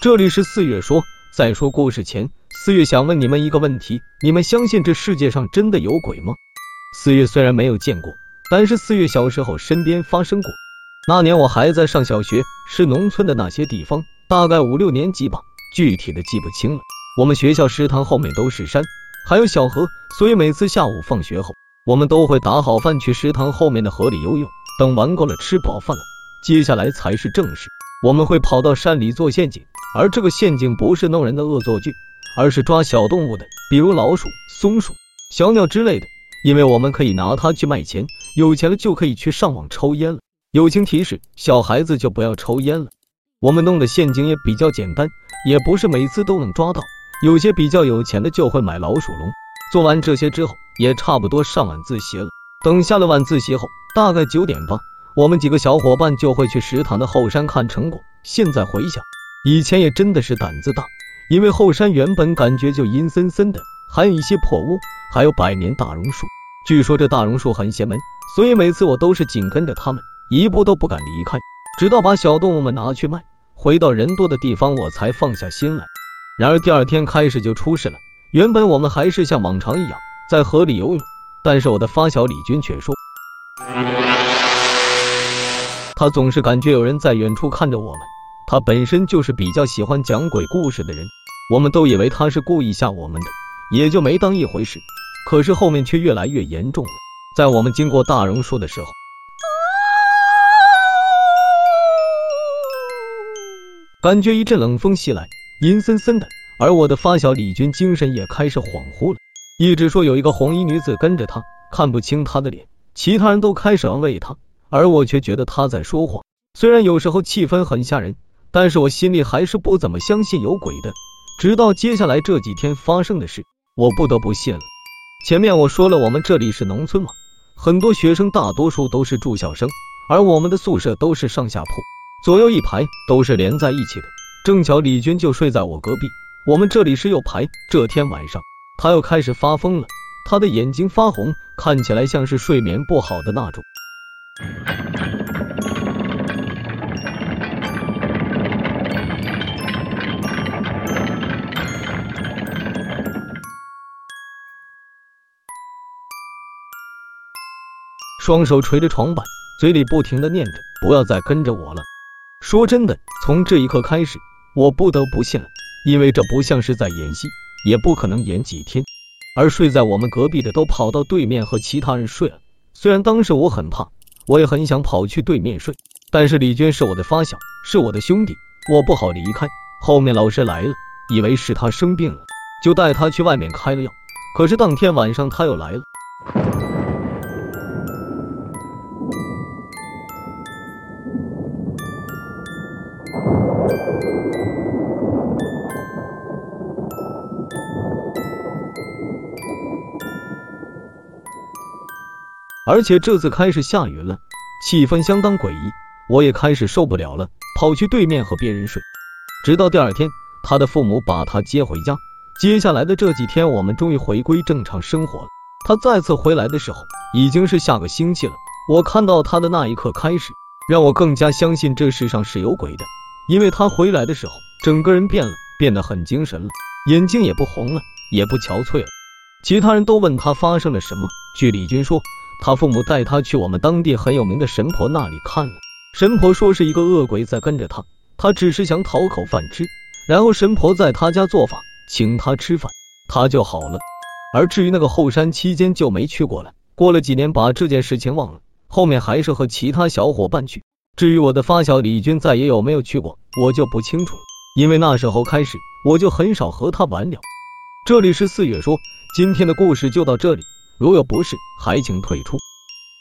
这里是四月说，在说故事前，四月想问你们一个问题：你们相信这世界上真的有鬼吗？四月虽然没有见过，但是四月小时候身边发生过。那年我还在上小学，是农村的那些地方，大概五六年级吧，具体的记不清了。我们学校食堂后面都是山，还有小河，所以每次下午放学后，我们都会打好饭去食堂后面的河里游泳。等玩够了，吃饱饭了，接下来才是正事。我们会跑到山里做陷阱。而这个陷阱不是弄人的恶作剧，而是抓小动物的，比如老鼠、松鼠、小鸟之类的，因为我们可以拿它去卖钱，有钱了就可以去上网抽烟了。友情提示：小孩子就不要抽烟了。我们弄的陷阱也比较简单，也不是每次都能抓到，有些比较有钱的就会买老鼠笼。做完这些之后，也差不多上晚自习了。等下了晚自习后，大概九点吧，我们几个小伙伴就会去食堂的后山看成果。现在回想。以前也真的是胆子大，因为后山原本感觉就阴森森的，还有一些破屋，还有百年大榕树。据说这大榕树很邪门，所以每次我都是紧跟着他们，一步都不敢离开，直到把小动物们拿去卖，回到人多的地方，我才放下心来。然而第二天开始就出事了。原本我们还是像往常一样在河里游泳，但是我的发小李军却说，他总是感觉有人在远处看着我们。他本身就是比较喜欢讲鬼故事的人，我们都以为他是故意吓我们的，也就没当一回事。可是后面却越来越严重了。在我们经过大榕树的时候，感觉一阵冷风袭来，阴森森的。而我的发小李军精神也开始恍惚了，一直说有一个红衣女子跟着他，看不清他的脸。其他人都开始安慰他，而我却觉得他在说谎。虽然有时候气氛很吓人。但是我心里还是不怎么相信有鬼的，直到接下来这几天发生的事，我不得不信了。前面我说了，我们这里是农村嘛，很多学生大多数都是住校生，而我们的宿舍都是上下铺，左右一排都是连在一起的。正巧李军就睡在我隔壁，我们这里是右排。这天晚上，他又开始发疯了，他的眼睛发红，看起来像是睡眠不好的那种。双手捶着床板，嘴里不停的念着：“不要再跟着我了。”说真的，从这一刻开始，我不得不信了，因为这不像是在演戏，也不可能演几天。而睡在我们隔壁的都跑到对面和其他人睡了。虽然当时我很怕，我也很想跑去对面睡，但是李娟是我的发小，是我的兄弟，我不好离开。后面老师来了，以为是他生病了，就带他去外面开了药。可是当天晚上他又来了。而且这次开始下雨了，气氛相当诡异，我也开始受不了了，跑去对面和别人睡。直到第二天，他的父母把他接回家。接下来的这几天，我们终于回归正常生活了。他再次回来的时候，已经是下个星期了。我看到他的那一刻开始，让我更加相信这世上是有鬼的，因为他回来的时候，整个人变了，变得很精神了，眼睛也不红了，也不憔悴了。其他人都问他发生了什么，据李军说。他父母带他去我们当地很有名的神婆那里看了，神婆说是一个恶鬼在跟着他，他只是想讨口饭吃，然后神婆在他家做法，请他吃饭，他就好了。而至于那个后山，期间就没去过了。过了几年，把这件事情忘了，后面还是和其他小伙伴去。至于我的发小李军再也有没有去过，我就不清楚，因为那时候开始我就很少和他玩了。这里是四月说，今天的故事就到这里。如有不适，还请退出。